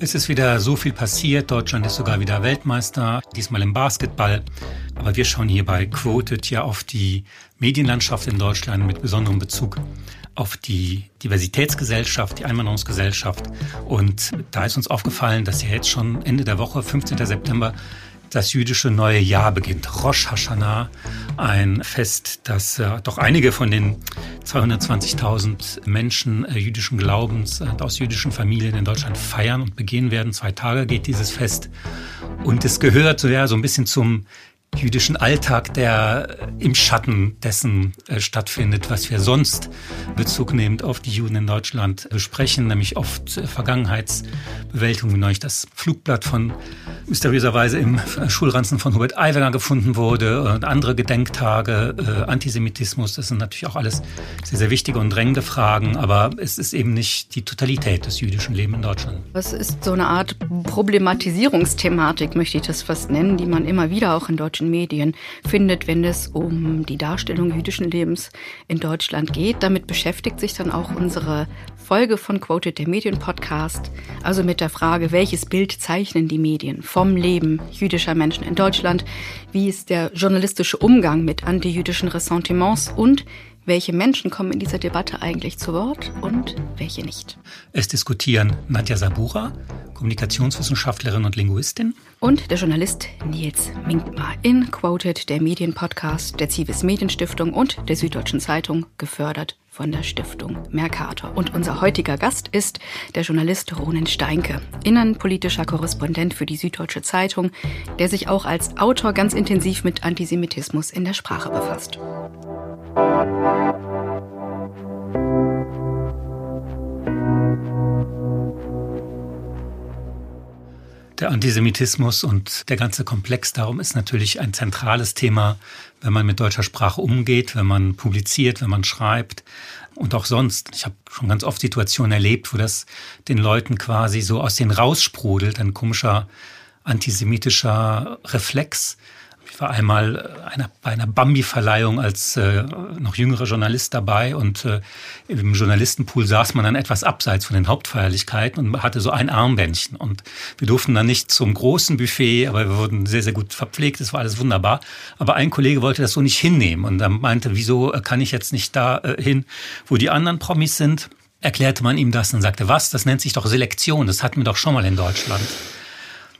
Es ist wieder so viel passiert. Deutschland ist sogar wieder Weltmeister, diesmal im Basketball. Aber wir schauen hier bei Quoted ja auf die Medienlandschaft in Deutschland mit besonderem Bezug auf die Diversitätsgesellschaft, die Einwanderungsgesellschaft. Und da ist uns aufgefallen, dass ja jetzt schon Ende der Woche, 15. September, das jüdische neue Jahr beginnt. Rosh Hashanah, ein Fest, das äh, doch einige von den 220.000 Menschen äh, jüdischen Glaubens äh, aus jüdischen Familien in Deutschland feiern und begehen werden. Zwei Tage geht dieses Fest. Und es gehört ja, so ein bisschen zum jüdischen Alltag, der im Schatten dessen äh, stattfindet, was wir sonst bezugnehmend auf die Juden in Deutschland besprechen, nämlich oft äh, Vergangenheitsbewältigung, wie neulich das Flugblatt von mysteriöserweise im Schulranzen von Hubert Aiwanger gefunden wurde und andere Gedenktage, äh, Antisemitismus, das sind natürlich auch alles sehr, sehr wichtige und drängende Fragen, aber es ist eben nicht die Totalität des jüdischen Lebens in Deutschland. Was ist so eine Art Problematisierungsthematik, möchte ich das fast nennen, die man immer wieder auch in deutschen Medien findet, wenn es um die Darstellung jüdischen Lebens in Deutschland geht. Damit beschäftigt sich dann auch unsere Folge von Quoted, der Medienpodcast, also mit der Frage, welches Bild zeichnen die Medien vom Leben jüdischer Menschen in Deutschland, wie ist der journalistische Umgang mit antijüdischen Ressentiments? Und welche Menschen kommen in dieser Debatte eigentlich zu Wort und welche nicht. Es diskutieren Nadja Sabura, Kommunikationswissenschaftlerin und Linguistin. Und der Journalist Nils Minkmar in Quoted, der Medienpodcast der Zivis Medienstiftung und der Süddeutschen Zeitung, gefördert von der Stiftung Mercator. Und unser heutiger Gast ist der Journalist Ronen Steinke, innenpolitischer Korrespondent für die Süddeutsche Zeitung, der sich auch als Autor ganz intensiv mit Antisemitismus in der Sprache befasst. Der Antisemitismus und der ganze Komplex darum ist natürlich ein zentrales Thema, wenn man mit deutscher Sprache umgeht, wenn man publiziert, wenn man schreibt und auch sonst. Ich habe schon ganz oft Situationen erlebt, wo das den Leuten quasi so aus denen raussprudelt, ein komischer antisemitischer Reflex, ich war einmal äh, einer, bei einer Bambi-Verleihung als äh, noch jüngerer Journalist dabei und äh, im Journalistenpool saß man dann etwas abseits von den Hauptfeierlichkeiten und hatte so ein Armbändchen. Und wir durften dann nicht zum großen Buffet, aber wir wurden sehr, sehr gut verpflegt, es war alles wunderbar. Aber ein Kollege wollte das so nicht hinnehmen und dann meinte, wieso kann ich jetzt nicht da äh, hin, wo die anderen Promis sind? Erklärte man ihm das und sagte, was? Das nennt sich doch Selektion, das hatten wir doch schon mal in Deutschland.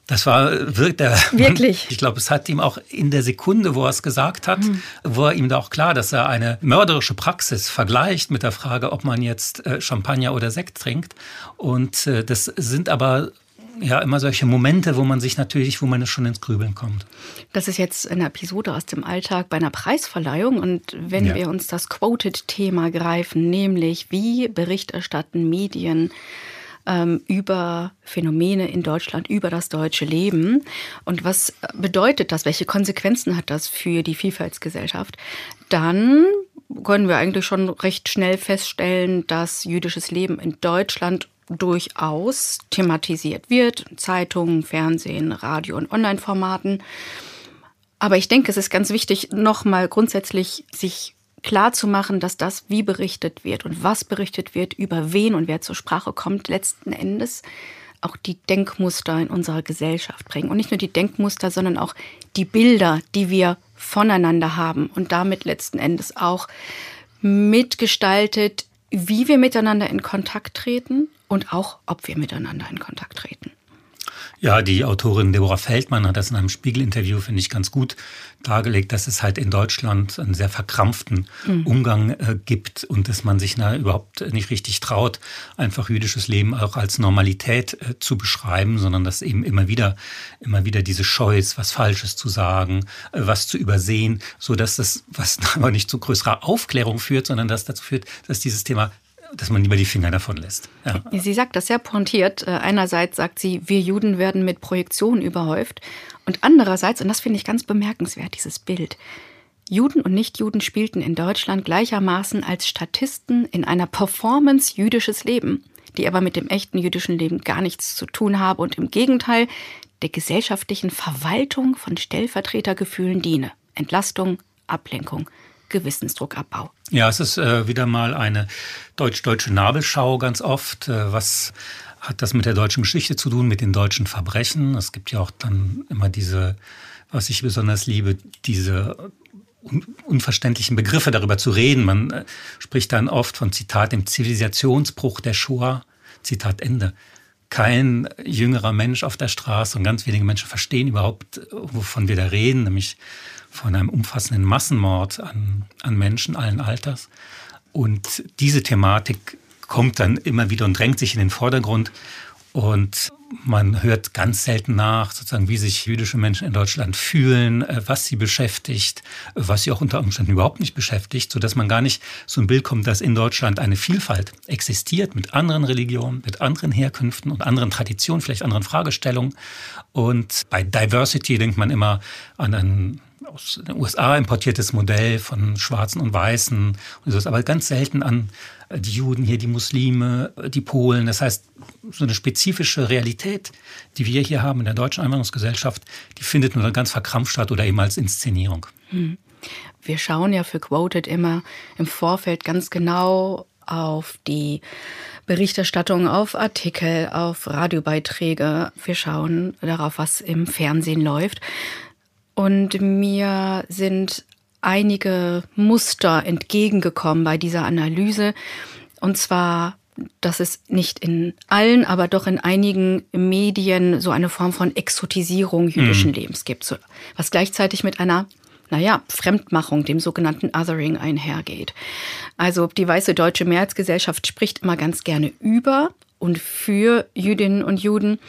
Das war wirkt der wirklich. Ich glaube, es hat ihm auch in der Sekunde, wo er es gesagt hat, mhm. war ihm da auch klar, dass er eine mörderische Praxis vergleicht mit der Frage, ob man jetzt äh, Champagner oder Sekt trinkt. Und äh, das sind aber ja immer solche Momente, wo man sich natürlich, wo man schon ins Grübeln kommt. Das ist jetzt eine Episode aus dem Alltag bei einer Preisverleihung und wenn ja. wir uns das Quoted-Thema greifen, nämlich wie Bericht erstatten Medien ähm, über Phänomene in Deutschland, über das deutsche Leben. Und was bedeutet das? Welche Konsequenzen hat das für die Vielfaltsgesellschaft? Dann können wir eigentlich schon recht schnell feststellen, dass jüdisches Leben in Deutschland durchaus thematisiert wird. Zeitungen, Fernsehen, Radio und Online-Formaten. Aber ich denke, es ist ganz wichtig, nochmal grundsätzlich sich klar zu machen, dass das, wie berichtet wird und was berichtet wird, über wen und wer zur Sprache kommt, letzten Endes auch die Denkmuster in unserer Gesellschaft bringen. Und nicht nur die Denkmuster, sondern auch die Bilder, die wir voneinander haben und damit letzten Endes auch mitgestaltet, wie wir miteinander in Kontakt treten und auch, ob wir miteinander in Kontakt treten. Ja, die Autorin Deborah Feldmann hat das in einem Spiegel-Interview, finde ich, ganz gut dargelegt, dass es halt in Deutschland einen sehr verkrampften mhm. Umgang äh, gibt und dass man sich na, überhaupt nicht richtig traut, einfach jüdisches Leben auch als Normalität äh, zu beschreiben, sondern dass eben immer wieder, immer wieder diese Scheu ist, was Falsches zu sagen, äh, was zu übersehen, so dass das, was aber nicht zu größerer Aufklärung führt, sondern dass dazu führt, dass dieses Thema dass man lieber die Finger davon lässt. Ja. Sie sagt das sehr pointiert. Äh, einerseits sagt sie, wir Juden werden mit Projektionen überhäuft. Und andererseits, und das finde ich ganz bemerkenswert, dieses Bild, Juden und Nichtjuden spielten in Deutschland gleichermaßen als Statisten in einer Performance jüdisches Leben, die aber mit dem echten jüdischen Leben gar nichts zu tun habe und im Gegenteil der gesellschaftlichen Verwaltung von Stellvertretergefühlen diene. Entlastung, Ablenkung, Gewissensdruckabbau. Ja, es ist äh, wieder mal eine deutsch-deutsche Nabelschau ganz oft. Äh, was hat das mit der deutschen Geschichte zu tun, mit den deutschen Verbrechen. Es gibt ja auch dann immer diese, was ich besonders liebe, diese unverständlichen Begriffe darüber zu reden. Man äh, spricht dann oft von Zitat dem Zivilisationsbruch der Shoah. Zitat Ende. Kein jüngerer Mensch auf der Straße und ganz wenige Menschen verstehen überhaupt, wovon wir da reden, nämlich von einem umfassenden Massenmord an, an Menschen allen Alters. Und diese Thematik kommt dann immer wieder und drängt sich in den Vordergrund. Und man hört ganz selten nach, sozusagen, wie sich jüdische Menschen in Deutschland fühlen, äh, was sie beschäftigt, was sie auch unter Umständen überhaupt nicht beschäftigt, sodass man gar nicht so ein Bild kommt, dass in Deutschland eine Vielfalt existiert mit anderen Religionen, mit anderen Herkünften und anderen Traditionen, vielleicht anderen Fragestellungen. Und bei Diversity denkt man immer an ein aus den USA importiertes Modell von Schwarzen und Weißen und so, aber ganz selten an die Juden hier, die Muslime, die Polen. Das heißt, so eine spezifische Realität, die wir hier haben in der deutschen Einwanderungsgesellschaft, die findet nur ganz verkrampft statt oder eben als Inszenierung. Hm. Wir schauen ja für Quoted immer im Vorfeld ganz genau auf die Berichterstattung, auf Artikel, auf Radiobeiträge. Wir schauen darauf, was im Fernsehen läuft. Und mir sind einige Muster entgegengekommen bei dieser Analyse. Und zwar, dass es nicht in allen, aber doch in einigen Medien so eine Form von Exotisierung jüdischen mhm. Lebens gibt, so, was gleichzeitig mit einer naja, Fremdmachung, dem sogenannten Othering einhergeht. Also die weiße deutsche Mehrheitsgesellschaft spricht immer ganz gerne über und für Jüdinnen und Juden.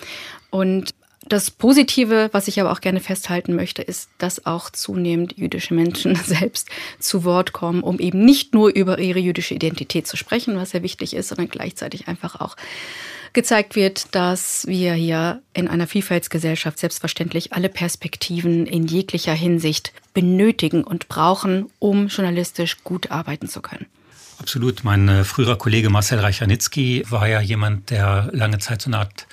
Und das Positive, was ich aber auch gerne festhalten möchte, ist, dass auch zunehmend jüdische Menschen selbst zu Wort kommen, um eben nicht nur über ihre jüdische Identität zu sprechen, was sehr wichtig ist, sondern gleichzeitig einfach auch gezeigt wird, dass wir hier in einer Vielfaltsgesellschaft selbstverständlich alle Perspektiven in jeglicher Hinsicht benötigen und brauchen, um journalistisch gut arbeiten zu können. Absolut. Mein äh, früherer Kollege Marcel Reichanitzky war ja jemand, der lange Zeit so eine Art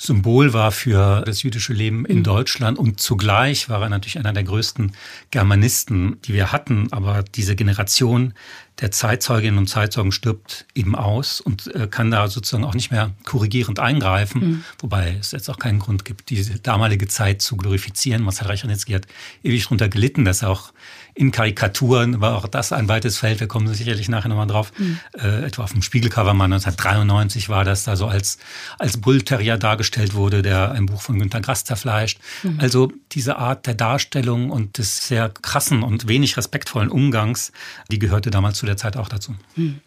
Symbol war für das jüdische Leben in mhm. Deutschland und zugleich war er natürlich einer der größten Germanisten, die wir hatten. Aber diese Generation der Zeitzeuginnen und Zeitzeugen stirbt eben aus und äh, kann da sozusagen auch nicht mehr korrigierend eingreifen, mhm. wobei es jetzt auch keinen Grund gibt, diese damalige Zeit zu glorifizieren. Marcel Reichanitzky hat ewig darunter gelitten, dass er auch in Karikaturen war auch das ein weites Feld, wir kommen sicherlich nachher nochmal drauf, mhm. äh, etwa auf dem Spiegelcover mal 1993 war das da so als, als Bullterrier dargestellt wurde, der ein Buch von Günter Grass zerfleischt. Mhm. Also diese Art der Darstellung und des sehr krassen und wenig respektvollen Umgangs, die gehörte damals zu der Zeit auch dazu. Mhm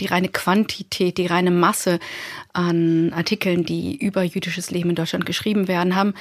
die reine Quantität, die reine Masse an Artikeln, die über jüdisches Leben in Deutschland geschrieben werden, haben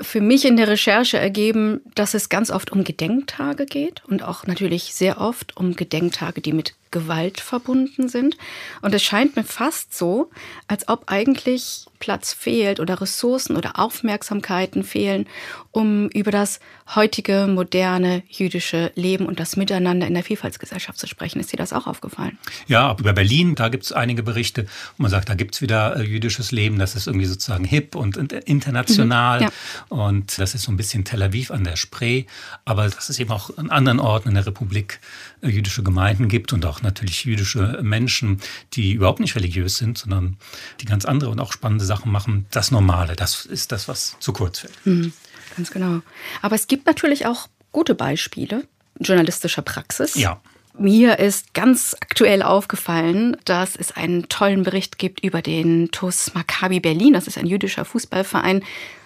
für mich in der Recherche ergeben, dass es ganz oft um Gedenktage geht und auch natürlich sehr oft um Gedenktage, die mit Gewalt verbunden sind. Und es scheint mir fast so, als ob eigentlich Platz fehlt oder Ressourcen oder Aufmerksamkeiten fehlen, um über das heutige, moderne jüdische Leben und das Miteinander in der Vielfaltsgesellschaft zu sprechen. Ist dir das auch aufgefallen? Ja, über Berlin, da gibt es einige Berichte, wo man sagt, da gibt es wieder äh, jüdisches Leben, das ist irgendwie sozusagen hip und international. Mhm, ja. Und das ist so ein bisschen Tel Aviv an der Spree. Aber dass es eben auch an anderen Orten in der Republik jüdische Gemeinden gibt und auch natürlich jüdische Menschen, die überhaupt nicht religiös sind, sondern die ganz andere und auch spannende Sachen machen. Das Normale, das ist das, was zu kurz fällt. Mhm, ganz genau. Aber es gibt natürlich auch gute Beispiele journalistischer Praxis. Ja. Mir ist ganz aktuell aufgefallen, dass es einen tollen Bericht gibt über den TUS Maccabi Berlin. Das ist ein jüdischer Fußballverein.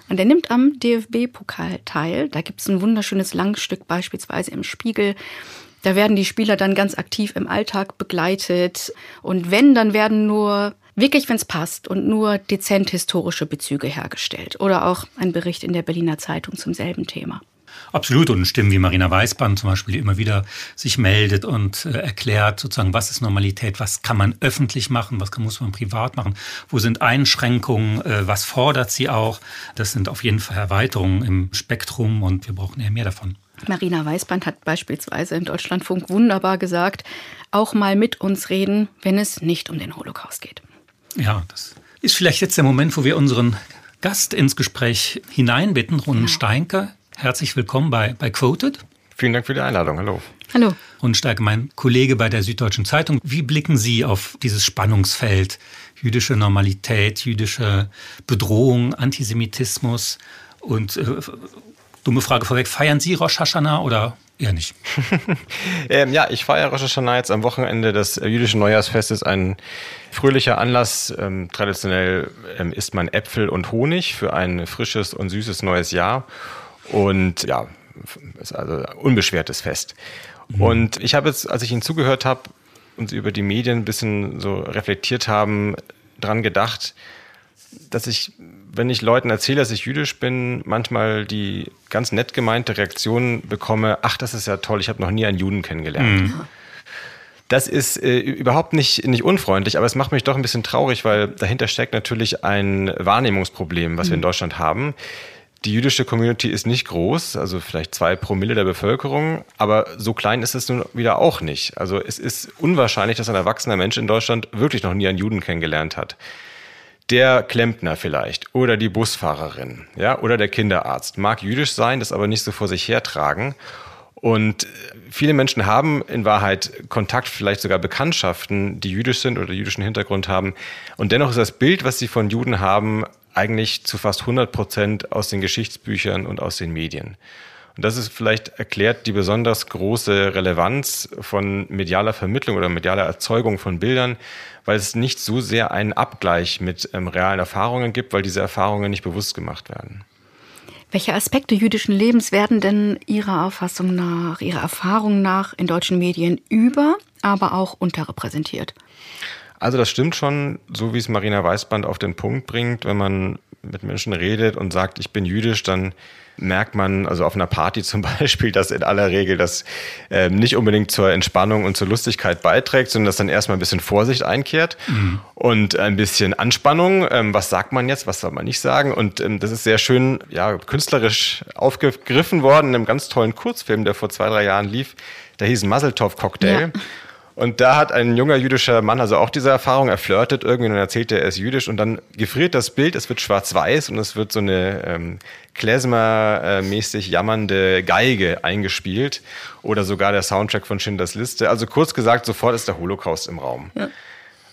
Und der nimmt am DFB-Pokal teil. Da gibt es ein wunderschönes Langstück beispielsweise im Spiegel da werden die Spieler dann ganz aktiv im Alltag begleitet. Und wenn, dann werden nur wirklich, wenn es passt und nur dezent historische Bezüge hergestellt. Oder auch ein Bericht in der Berliner Zeitung zum selben Thema. Absolut. Und Stimmen wie Marina Weißband zum Beispiel, die immer wieder sich meldet und äh, erklärt, sozusagen, was ist Normalität, was kann man öffentlich machen, was kann, muss man privat machen, wo sind Einschränkungen, äh, was fordert sie auch. Das sind auf jeden Fall Erweiterungen im Spektrum und wir brauchen eher mehr davon. Marina Weißband hat beispielsweise in Deutschlandfunk wunderbar gesagt, auch mal mit uns reden, wenn es nicht um den Holocaust geht. Ja, das ist vielleicht jetzt der Moment, wo wir unseren Gast ins Gespräch hineinbitten, Ronen genau. Steinke. Herzlich willkommen bei, bei Quoted. Vielen Dank für die Einladung. Hallo. Hallo. Rundsteiger, mein Kollege bei der Süddeutschen Zeitung. Wie blicken Sie auf dieses Spannungsfeld jüdische Normalität, jüdische Bedrohung, Antisemitismus und äh, dumme Frage vorweg, feiern Sie Rosh Hashanah oder eher nicht? ähm, ja, ich feiere Rosh Hashanah jetzt am Wochenende des jüdischen Neujahrsfestes. Ein fröhlicher Anlass. Ähm, traditionell ähm, isst man Äpfel und Honig für ein frisches und süßes neues Jahr. Und ja, ist also unbeschwertes Fest. Mhm. Und ich habe jetzt, als ich Ihnen zugehört habe und Sie über die Medien ein bisschen so reflektiert haben, dran gedacht, dass ich, wenn ich Leuten erzähle, dass ich jüdisch bin, manchmal die ganz nett gemeinte Reaktion bekomme, ach, das ist ja toll, ich habe noch nie einen Juden kennengelernt. Mhm. Das ist äh, überhaupt nicht, nicht unfreundlich, aber es macht mich doch ein bisschen traurig, weil dahinter steckt natürlich ein Wahrnehmungsproblem, was mhm. wir in mhm. Deutschland haben. Die jüdische Community ist nicht groß, also vielleicht zwei Promille der Bevölkerung, aber so klein ist es nun wieder auch nicht. Also es ist unwahrscheinlich, dass ein erwachsener Mensch in Deutschland wirklich noch nie einen Juden kennengelernt hat. Der Klempner vielleicht oder die Busfahrerin, ja, oder der Kinderarzt mag jüdisch sein, das aber nicht so vor sich hertragen. Und viele Menschen haben in Wahrheit Kontakt, vielleicht sogar Bekanntschaften, die jüdisch sind oder jüdischen Hintergrund haben. Und dennoch ist das Bild, was sie von Juden haben, eigentlich zu fast 100 Prozent aus den Geschichtsbüchern und aus den Medien. Und das ist vielleicht erklärt die besonders große Relevanz von medialer Vermittlung oder medialer Erzeugung von Bildern, weil es nicht so sehr einen Abgleich mit ähm, realen Erfahrungen gibt, weil diese Erfahrungen nicht bewusst gemacht werden. Welche Aspekte jüdischen Lebens werden denn Ihrer Auffassung nach, Ihrer Erfahrung nach in deutschen Medien über, aber auch unterrepräsentiert? Also das stimmt schon, so wie es Marina Weißband auf den Punkt bringt, wenn man mit Menschen redet und sagt, ich bin jüdisch, dann merkt man, also auf einer Party zum Beispiel, dass in aller Regel das äh, nicht unbedingt zur Entspannung und zur Lustigkeit beiträgt, sondern dass dann erstmal ein bisschen Vorsicht einkehrt mhm. und ein bisschen Anspannung. Ähm, was sagt man jetzt, was soll man nicht sagen? Und ähm, das ist sehr schön, ja, künstlerisch aufgegriffen worden in einem ganz tollen Kurzfilm, der vor zwei, drei Jahren lief. Der hieß Muzzletov Cocktail. Ja. Und da hat ein junger jüdischer Mann also auch diese Erfahrung, er flirtet irgendwie und erzählt, er ist jüdisch und dann gefriert das Bild, es wird schwarz-weiß und es wird so eine ähm, Klezmer-mäßig jammernde Geige eingespielt oder sogar der Soundtrack von Schindlers Liste. Also kurz gesagt, sofort ist der Holocaust im Raum. Ja.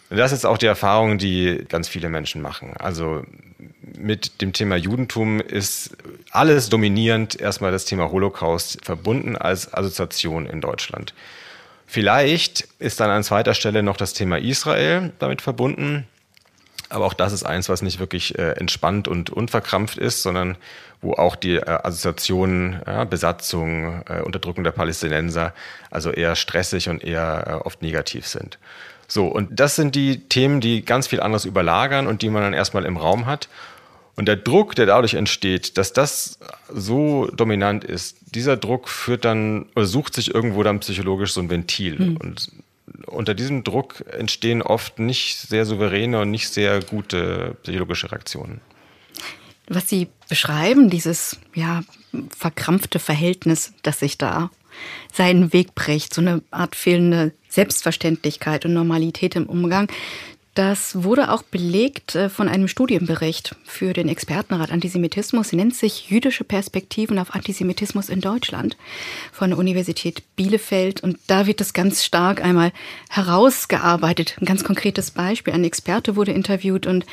Und das ist auch die Erfahrung, die ganz viele Menschen machen. Also mit dem Thema Judentum ist alles dominierend erstmal das Thema Holocaust verbunden als Assoziation in Deutschland. Vielleicht ist dann an zweiter Stelle noch das Thema Israel damit verbunden. Aber auch das ist eins, was nicht wirklich äh, entspannt und unverkrampft ist, sondern wo auch die äh, Assoziationen, ja, Besatzung, äh, Unterdrückung der Palästinenser, also eher stressig und eher äh, oft negativ sind. So, und das sind die Themen, die ganz viel anderes überlagern und die man dann erstmal im Raum hat. Und der Druck, der dadurch entsteht, dass das so dominant ist, dieser Druck führt dann oder sucht sich irgendwo dann psychologisch so ein Ventil. Hm. Und unter diesem Druck entstehen oft nicht sehr souveräne und nicht sehr gute psychologische Reaktionen. Was Sie beschreiben, dieses ja, verkrampfte Verhältnis, das sich da seinen Weg bricht, so eine Art fehlende Selbstverständlichkeit und Normalität im Umgang, das wurde auch belegt äh, von einem Studienbericht für den Expertenrat Antisemitismus. Sie nennt sich Jüdische Perspektiven auf Antisemitismus in Deutschland von der Universität Bielefeld. Und da wird das ganz stark einmal herausgearbeitet. Ein ganz konkretes Beispiel. Ein Experte wurde interviewt und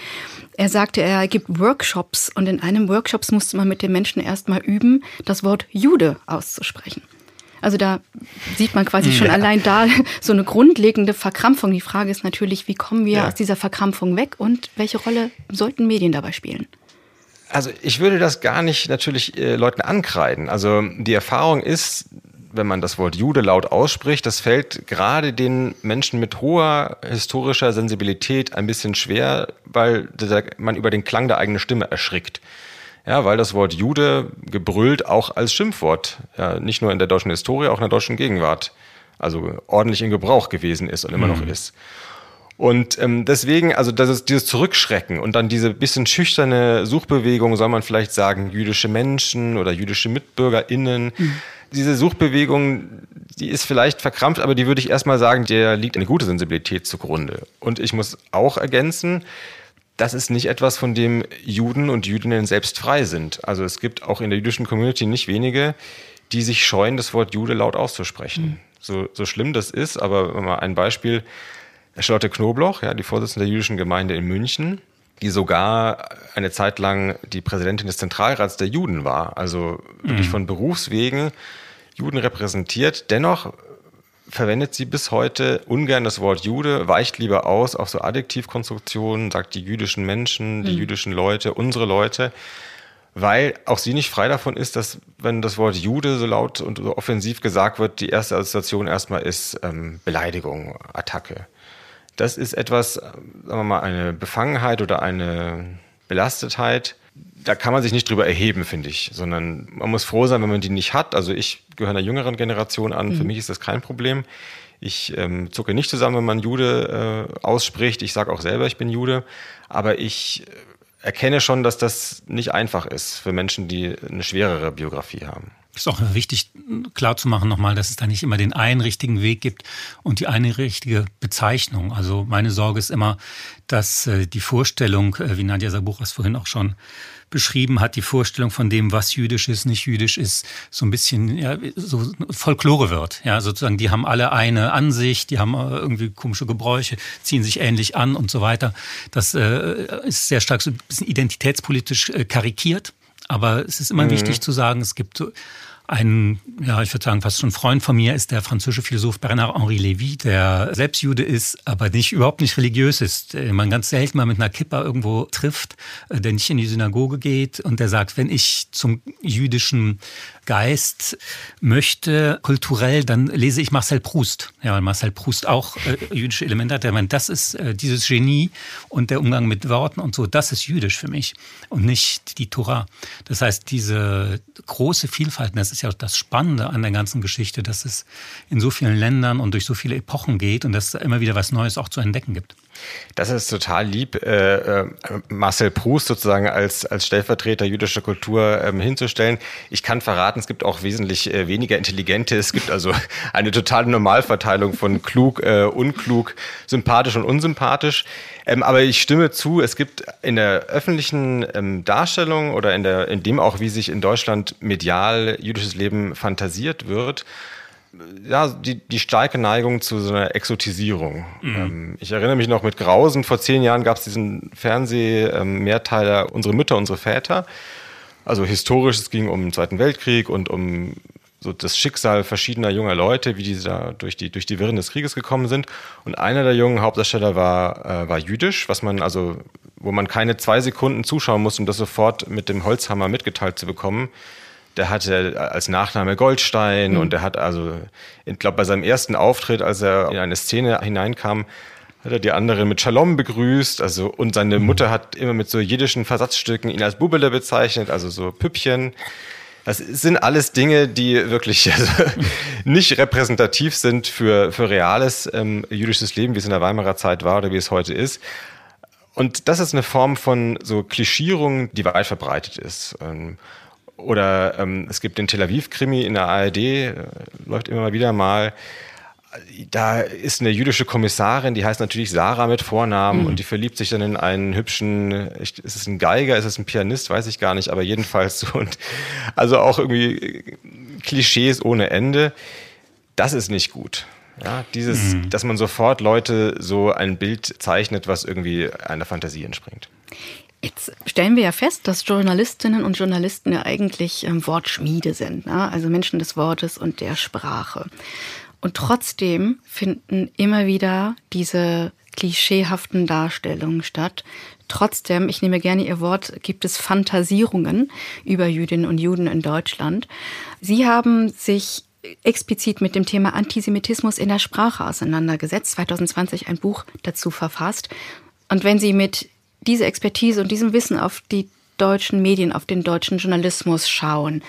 er sagte, er gibt Workshops und in einem Workshops musste man mit den Menschen erstmal üben, das Wort Jude auszusprechen. Also da sieht man quasi schon ja. allein da so eine grundlegende Verkrampfung. Die Frage ist natürlich, wie kommen wir ja. aus dieser Verkrampfung weg und welche Rolle sollten Medien dabei spielen? Also ich würde das gar nicht natürlich äh, Leuten ankreiden. Also die Erfahrung ist, wenn man das Wort Jude laut ausspricht, das fällt gerade den Menschen mit hoher historischer Sensibilität ein bisschen schwer, weil man über den Klang der eigenen Stimme erschrickt. Ja, weil das Wort Jude gebrüllt auch als Schimpfwort, ja, nicht nur in der deutschen Historie, auch in der deutschen Gegenwart, also ordentlich in Gebrauch gewesen ist und immer mhm. noch ist. Und ähm, deswegen, also das ist dieses Zurückschrecken und dann diese bisschen schüchterne Suchbewegung, soll man vielleicht sagen, jüdische Menschen oder jüdische MitbürgerInnen. Mhm. Diese Suchbewegung, die ist vielleicht verkrampft, aber die würde ich erstmal sagen, der liegt eine gute Sensibilität zugrunde. Und ich muss auch ergänzen, das ist nicht etwas, von dem Juden und Jüdinnen selbst frei sind. Also es gibt auch in der jüdischen Community nicht wenige, die sich scheuen, das Wort Jude laut auszusprechen. Mhm. So, so schlimm das ist, aber mal ein Beispiel. Charlotte Knobloch, ja, die Vorsitzende der jüdischen Gemeinde in München, die sogar eine Zeit lang die Präsidentin des Zentralrats der Juden war, also wirklich mhm. von Berufswegen Juden repräsentiert. Dennoch verwendet sie bis heute ungern das Wort Jude, weicht lieber aus auf so Adjektivkonstruktionen, sagt die jüdischen Menschen, die mhm. jüdischen Leute, unsere Leute, weil auch sie nicht frei davon ist, dass wenn das Wort Jude so laut und so offensiv gesagt wird, die erste Assoziation erstmal ist ähm, Beleidigung, Attacke. Das ist etwas, äh, sagen wir mal, eine Befangenheit oder eine Belastetheit, da kann man sich nicht drüber erheben, finde ich, sondern man muss froh sein, wenn man die nicht hat. Also ich gehöre einer jüngeren Generation an, mhm. für mich ist das kein Problem. Ich ähm, zucke nicht zusammen, wenn man Jude äh, ausspricht. Ich sage auch selber, ich bin Jude. Aber ich äh, erkenne schon, dass das nicht einfach ist für Menschen, die eine schwerere Biografie haben ist auch wichtig klar zu machen nochmal, dass es da nicht immer den einen richtigen Weg gibt und die eine richtige Bezeichnung. Also meine Sorge ist immer, dass äh, die Vorstellung, äh, wie Nadja Sabuchas vorhin auch schon beschrieben hat, die Vorstellung von dem, was jüdisch ist, nicht jüdisch ist, so ein bisschen ja, so Folklore wird. Ja, sozusagen, die haben alle eine Ansicht, die haben äh, irgendwie komische Gebräuche, ziehen sich ähnlich an und so weiter. Das äh, ist sehr stark so ein bisschen identitätspolitisch äh, karikiert. Aber es ist immer mhm. wichtig zu sagen, es gibt so ein, ja, ich würde sagen, fast schon Freund von mir ist der französische Philosoph Bernard-Henri Lévy, der selbst Jude ist, aber nicht, überhaupt nicht religiös ist, den man ganz selten mal mit einer Kippa irgendwo trifft, äh, der nicht in die Synagoge geht und der sagt, wenn ich zum jüdischen Geist möchte, kulturell, dann lese ich Marcel Proust. Ja, weil Marcel Proust auch äh, jüdische Elemente hat. Der meint, das ist äh, dieses Genie und der Umgang mit Worten und so, das ist jüdisch für mich und nicht die Torah. Das heißt, diese große Vielfalt, das ist ja das Spannende an der ganzen Geschichte, dass es in so vielen Ländern und durch so viele Epochen geht und dass es immer wieder was Neues auch zu entdecken gibt. Das ist total lieb, äh, äh, Marcel Proust sozusagen als, als Stellvertreter jüdischer Kultur ähm, hinzustellen. Ich kann verraten, es gibt auch wesentlich äh, weniger intelligente. Es gibt also eine totale Normalverteilung von klug, äh, unklug, sympathisch und unsympathisch. Ähm, aber ich stimme zu, es gibt in der öffentlichen ähm, Darstellung oder in, der, in dem auch, wie sich in Deutschland medial jüdisches Leben fantasiert wird, ja, die, die starke Neigung zu so einer Exotisierung. Mhm. Ähm, ich erinnere mich noch mit Grausen, vor zehn Jahren gab es diesen Fernseh-Mehrteiler ähm, Unsere Mütter, unsere Väter. Also historisch, es ging um den Zweiten Weltkrieg und um so das Schicksal verschiedener junger Leute, wie die da durch die, durch die Wirren des Krieges gekommen sind. Und einer der jungen Hauptdarsteller war, äh, war jüdisch, was man also, wo man keine zwei Sekunden zuschauen muss, um das sofort mit dem Holzhammer mitgeteilt zu bekommen der hatte als Nachname Goldstein mhm. und der hat also, ich glaube, bei seinem ersten Auftritt, als er in eine Szene hineinkam, hat er die anderen mit Shalom begrüßt, also und seine mhm. Mutter hat immer mit so jiddischen Versatzstücken ihn als Bubele bezeichnet, also so Püppchen. Das sind alles Dinge, die wirklich also, nicht repräsentativ sind für, für reales ähm, jüdisches Leben, wie es in der Weimarer Zeit war oder wie es heute ist. Und das ist eine Form von so Klischierung, die weit verbreitet ist. Ähm, oder ähm, es gibt den Tel Aviv-Krimi in der ARD, äh, läuft immer mal wieder mal. Da ist eine jüdische Kommissarin, die heißt natürlich Sarah mit Vornamen mhm. und die verliebt sich dann in einen hübschen, ist es ein Geiger, ist es ein Pianist, weiß ich gar nicht, aber jedenfalls so. Und also auch irgendwie Klischees ohne Ende. Das ist nicht gut. Ja, dieses, mhm. dass man sofort Leute so ein Bild zeichnet, was irgendwie einer Fantasie entspringt. Jetzt stellen wir ja fest, dass Journalistinnen und Journalisten ja eigentlich ähm, Wortschmiede sind, ne? also Menschen des Wortes und der Sprache. Und trotzdem finden immer wieder diese klischeehaften Darstellungen statt. Trotzdem, ich nehme gerne Ihr Wort, gibt es Fantasierungen über Jüdinnen und Juden in Deutschland. Sie haben sich explizit mit dem Thema Antisemitismus in der Sprache auseinandergesetzt, 2020 ein Buch dazu verfasst. Und wenn Sie mit diese Expertise und diesem Wissen auf die deutschen Medien, auf den deutschen Journalismus schauen.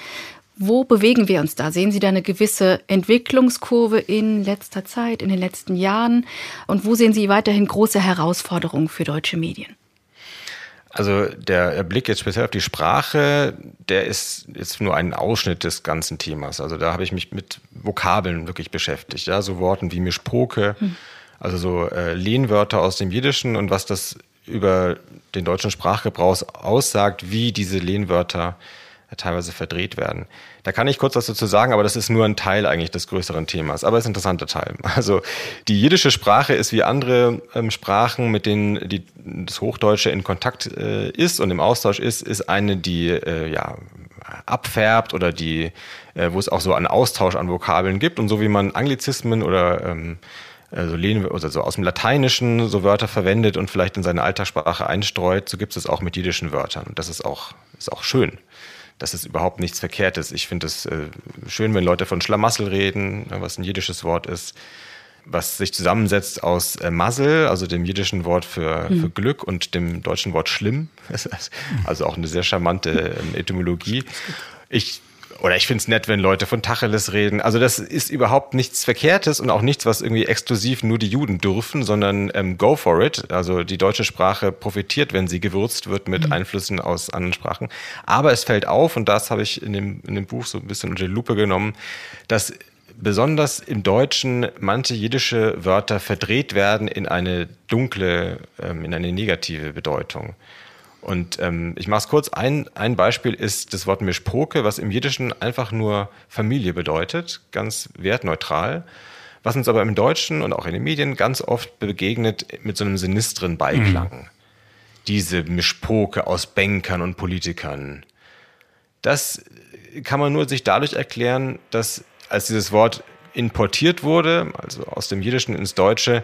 Wo bewegen wir uns da? Sehen Sie da eine gewisse Entwicklungskurve in letzter Zeit, in den letzten Jahren? Und wo sehen Sie weiterhin große Herausforderungen für deutsche Medien? Also der Blick jetzt speziell auf die Sprache, der ist jetzt nur ein Ausschnitt des ganzen Themas. Also da habe ich mich mit Vokabeln wirklich beschäftigt, ja, so Worten wie Mischproke, hm. also so äh, Lehnwörter aus dem Jiddischen und was das über den deutschen Sprachgebrauch aussagt, wie diese Lehnwörter teilweise verdreht werden. Da kann ich kurz was dazu sagen, aber das ist nur ein Teil eigentlich des größeren Themas, aber es ist ein interessanter Teil. Also die jiddische Sprache ist wie andere ähm, Sprachen, mit denen die, das Hochdeutsche in Kontakt äh, ist und im Austausch ist, ist eine, die äh, ja, abfärbt oder die, äh, wo es auch so einen Austausch an Vokabeln gibt und so wie man Anglizismen oder ähm, also, also so aus dem Lateinischen so Wörter verwendet und vielleicht in seine Alltagssprache einstreut, so gibt es auch mit jiddischen Wörtern. Und das ist auch, ist auch schön. Das ist überhaupt nichts Verkehrtes. Ich finde es äh, schön, wenn Leute von Schlamassel reden, was ein jiddisches Wort ist, was sich zusammensetzt aus äh, Massel, also dem jiddischen Wort für, mhm. für Glück und dem deutschen Wort schlimm. also auch eine sehr charmante äh, Etymologie. Ich oder ich finde es nett, wenn Leute von Tacheles reden. Also das ist überhaupt nichts Verkehrtes und auch nichts, was irgendwie exklusiv nur die Juden dürfen, sondern ähm, go for it. Also die deutsche Sprache profitiert, wenn sie gewürzt wird mit mhm. Einflüssen aus anderen Sprachen. Aber es fällt auf, und das habe ich in dem, in dem Buch so ein bisschen unter die Lupe genommen, dass besonders im Deutschen manche jiddische Wörter verdreht werden in eine dunkle, ähm, in eine negative Bedeutung. Und ähm, ich mache es kurz. Ein, ein Beispiel ist das Wort Mischpoke, was im Jiddischen einfach nur Familie bedeutet, ganz wertneutral. Was uns aber im Deutschen und auch in den Medien ganz oft begegnet mit so einem sinistren Beiklang. Mhm. Diese Mischpoke aus Bankern und Politikern. Das kann man nur sich dadurch erklären, dass als dieses Wort importiert wurde, also aus dem Jiddischen ins Deutsche,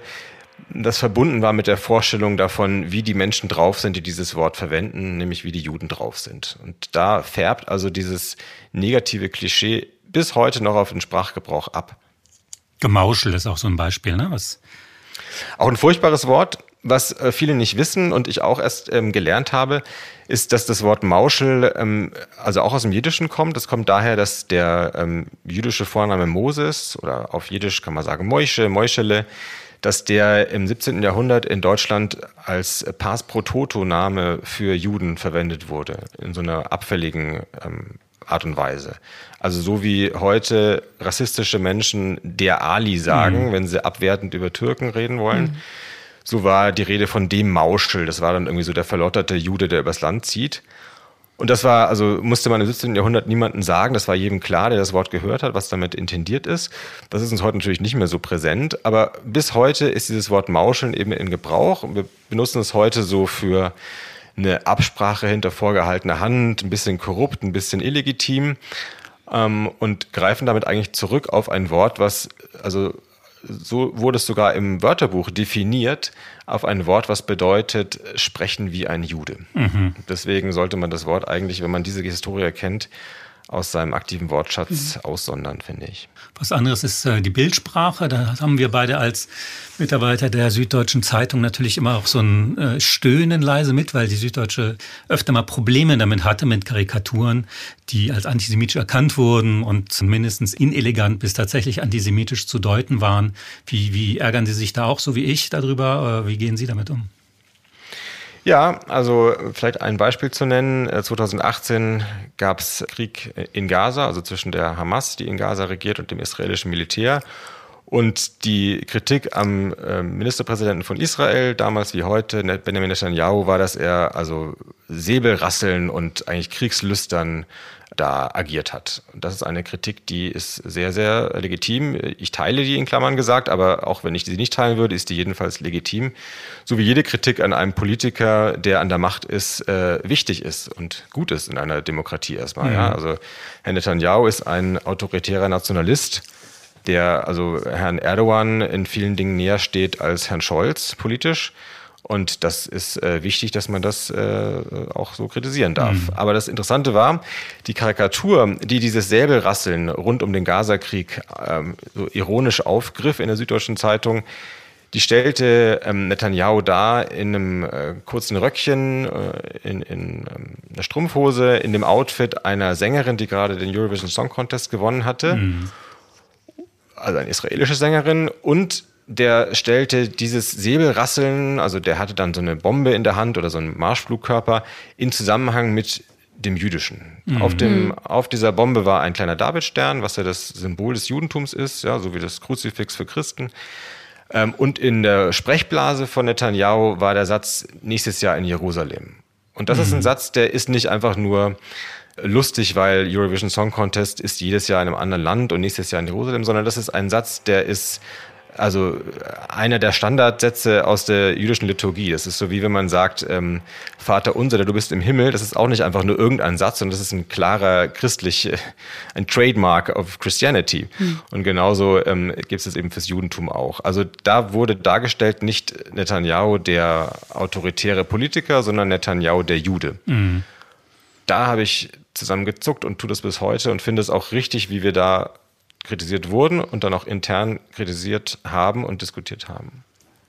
das verbunden war mit der Vorstellung davon, wie die Menschen drauf sind, die dieses Wort verwenden, nämlich wie die Juden drauf sind. Und da färbt also dieses negative Klischee bis heute noch auf den Sprachgebrauch ab. Gemauschel ist auch so ein Beispiel, ne? Was auch ein furchtbares Wort, was äh, viele nicht wissen und ich auch erst ähm, gelernt habe, ist, dass das Wort Mauschel ähm, also auch aus dem Jiddischen kommt. Das kommt daher, dass der ähm, jüdische Vorname Moses oder auf Jiddisch kann man sagen Moische, Moischele, dass der im 17. Jahrhundert in Deutschland als Pars pro Toto Name für Juden verwendet wurde, in so einer abfälligen ähm, Art und Weise. Also so wie heute rassistische Menschen der Ali sagen, mhm. wenn sie abwertend über Türken reden wollen. Mhm. So war die Rede von dem Mauschel. Das war dann irgendwie so der verlotterte Jude, der übers Land zieht. Und das war, also musste man im 17. Jahrhundert niemandem sagen, das war jedem klar, der das Wort gehört hat, was damit intendiert ist. Das ist uns heute natürlich nicht mehr so präsent, aber bis heute ist dieses Wort Mauscheln eben in Gebrauch. Wir benutzen es heute so für eine Absprache hinter vorgehaltener Hand, ein bisschen korrupt, ein bisschen illegitim ähm, und greifen damit eigentlich zurück auf ein Wort, was also so wurde es sogar im Wörterbuch definiert auf ein Wort, was bedeutet sprechen wie ein Jude. Mhm. Deswegen sollte man das Wort eigentlich, wenn man diese Historie kennt, aus seinem aktiven Wortschatz mhm. aussondern, finde ich. Was anderes ist äh, die Bildsprache. Da haben wir beide als Mitarbeiter der Süddeutschen Zeitung natürlich immer auch so ein äh, Stöhnen leise mit, weil die Süddeutsche öfter mal Probleme damit hatte, mit Karikaturen, die als antisemitisch erkannt wurden und mindestens inelegant bis tatsächlich antisemitisch zu deuten waren. Wie, wie ärgern Sie sich da auch, so wie ich, darüber? Äh, wie gehen Sie damit um? Ja, also vielleicht ein Beispiel zu nennen. 2018 gab es Krieg in Gaza, also zwischen der Hamas, die in Gaza regiert, und dem israelischen Militär. Und die Kritik am äh, Ministerpräsidenten von Israel, damals wie heute, Benjamin Netanyahu, war, dass er also Säbelrasseln und eigentlich Kriegslüstern da agiert hat. Das ist eine Kritik, die ist sehr, sehr legitim. Ich teile die in Klammern gesagt, aber auch wenn ich sie nicht teilen würde, ist die jedenfalls legitim. So wie jede Kritik an einem Politiker, der an der Macht ist, äh, wichtig ist und gut ist in einer Demokratie erstmal. Mhm. Ja. Also Herr Netanyahu ist ein autoritärer Nationalist, der also Herrn Erdogan in vielen Dingen näher steht als Herrn Scholz politisch. Und das ist äh, wichtig, dass man das äh, auch so kritisieren darf. Mhm. Aber das Interessante war, die Karikatur, die dieses Säbelrasseln rund um den Gazakrieg ähm, so ironisch aufgriff in der Süddeutschen Zeitung, die stellte ähm, Netanyahu da in einem äh, kurzen Röckchen, äh, in, in ähm, einer Strumpfhose, in dem Outfit einer Sängerin, die gerade den Eurovision Song Contest gewonnen hatte. Mhm. Also eine israelische Sängerin und der stellte dieses Säbelrasseln, also der hatte dann so eine Bombe in der Hand oder so einen Marschflugkörper in Zusammenhang mit dem Jüdischen. Mhm. Auf, dem, auf dieser Bombe war ein kleiner Davidstern, was ja das Symbol des Judentums ist, ja, so wie das Kruzifix für Christen. Ähm, und in der Sprechblase von Netanyahu war der Satz nächstes Jahr in Jerusalem. Und das mhm. ist ein Satz, der ist nicht einfach nur lustig, weil Eurovision Song Contest ist jedes Jahr in einem anderen Land und nächstes Jahr in Jerusalem, sondern das ist ein Satz, der ist also einer der Standardsätze aus der jüdischen Liturgie. Das ist so wie wenn man sagt, ähm, Vater unser, der du bist im Himmel. Das ist auch nicht einfach nur irgendein Satz, sondern das ist ein klarer christlich, äh, ein Trademark of Christianity. Hm. Und genauso ähm, gibt es eben fürs Judentum auch. Also da wurde dargestellt nicht Netanyahu der autoritäre Politiker, sondern Netanyahu der Jude. Hm. Da habe ich zusammengezuckt und tue das bis heute und finde es auch richtig, wie wir da kritisiert wurden und dann auch intern kritisiert haben und diskutiert haben.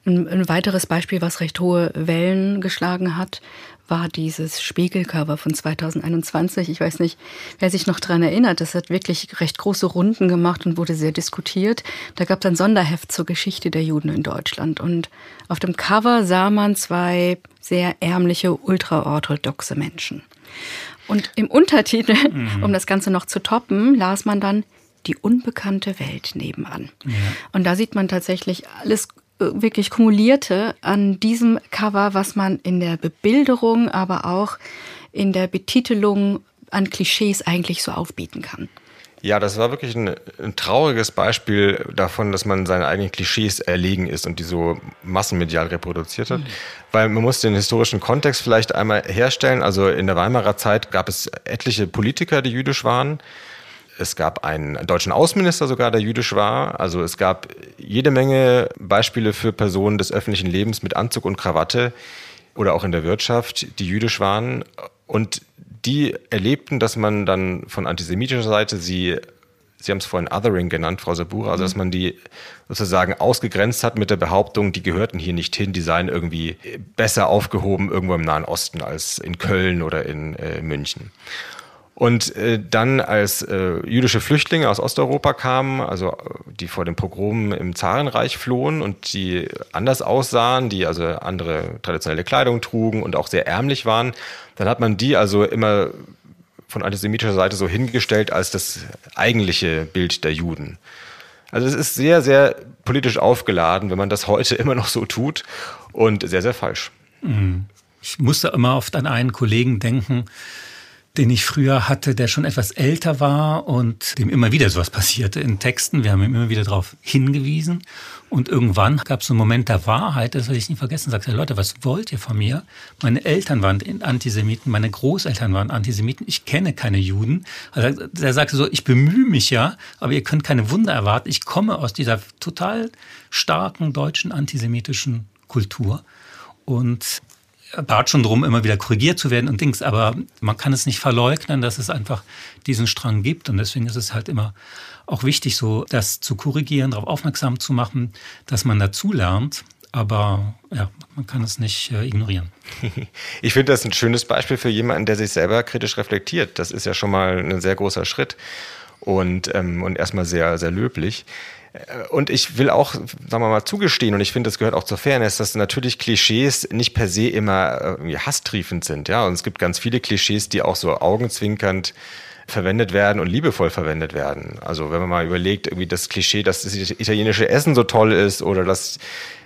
Ein, ein weiteres Beispiel, was recht hohe Wellen geschlagen hat, war dieses Spiegelcover von 2021. Ich weiß nicht, wer sich noch daran erinnert. Das hat wirklich recht große Runden gemacht und wurde sehr diskutiert. Da gab es ein Sonderheft zur Geschichte der Juden in Deutschland. Und auf dem Cover sah man zwei sehr ärmliche, ultraorthodoxe Menschen. Und im Untertitel, mhm. um das Ganze noch zu toppen, las man dann die unbekannte Welt nebenan. Ja. Und da sieht man tatsächlich alles äh, wirklich kumulierte an diesem Cover, was man in der Bebilderung, aber auch in der Betitelung an Klischees eigentlich so aufbieten kann. Ja, das war wirklich ein, ein, trauriges Beispiel davon, dass man seine eigenen Klischees erlegen ist und die so massenmedial reproduziert hat. Mhm. Weil man muss den historischen Kontext vielleicht einmal herstellen. Also in der Weimarer Zeit gab es etliche Politiker, die jüdisch waren. Es gab einen deutschen Außenminister sogar, der jüdisch war. Also es gab jede Menge Beispiele für Personen des öffentlichen Lebens mit Anzug und Krawatte oder auch in der Wirtschaft, die jüdisch waren. Und die erlebten, dass man dann von antisemitischer Seite sie, Sie haben es vorhin Othering genannt, Frau Sabura, also dass man die sozusagen ausgegrenzt hat mit der Behauptung, die gehörten hier nicht hin, die seien irgendwie besser aufgehoben irgendwo im Nahen Osten als in Köln oder in äh, München. Und äh, dann, als äh, jüdische Flüchtlinge aus Osteuropa kamen, also die vor dem Pogrom im Zarenreich flohen und die anders aussahen, die also andere traditionelle Kleidung trugen und auch sehr ärmlich waren, dann hat man die also immer von antisemitischer Seite so hingestellt als das eigentliche Bild der Juden. Also es ist sehr, sehr politisch aufgeladen, wenn man das heute immer noch so tut und sehr, sehr falsch. Mhm. Ich musste immer oft an einen Kollegen denken, den ich früher hatte, der schon etwas älter war und dem immer wieder sowas passierte in Texten. Wir haben ihm immer wieder darauf hingewiesen. Und irgendwann gab es einen Moment der Wahrheit, das werde ich nie vergessen, sagte Leute, was wollt ihr von mir? Meine Eltern waren Antisemiten, meine Großeltern waren Antisemiten, ich kenne keine Juden. Also er sagte so, ich bemühe mich ja, aber ihr könnt keine Wunder erwarten. Ich komme aus dieser total starken deutschen antisemitischen Kultur. Und bat schon darum, immer wieder korrigiert zu werden und Dings, aber man kann es nicht verleugnen, dass es einfach diesen Strang gibt und deswegen ist es halt immer auch wichtig, so das zu korrigieren, darauf aufmerksam zu machen, dass man dazulernt. Aber ja, man kann es nicht äh, ignorieren. Ich finde das ein schönes Beispiel für jemanden, der sich selber kritisch reflektiert. Das ist ja schon mal ein sehr großer Schritt und, ähm, und erstmal sehr, sehr löblich. Und ich will auch, sagen wir mal, zugestehen, und ich finde, das gehört auch zur Fairness, dass natürlich Klischees nicht per se immer äh, hasstriefend sind. Ja, und es gibt ganz viele Klischees, die auch so augenzwinkernd verwendet werden und liebevoll verwendet werden. Also wenn man mal überlegt, irgendwie das Klischee, dass das italienische Essen so toll ist oder dass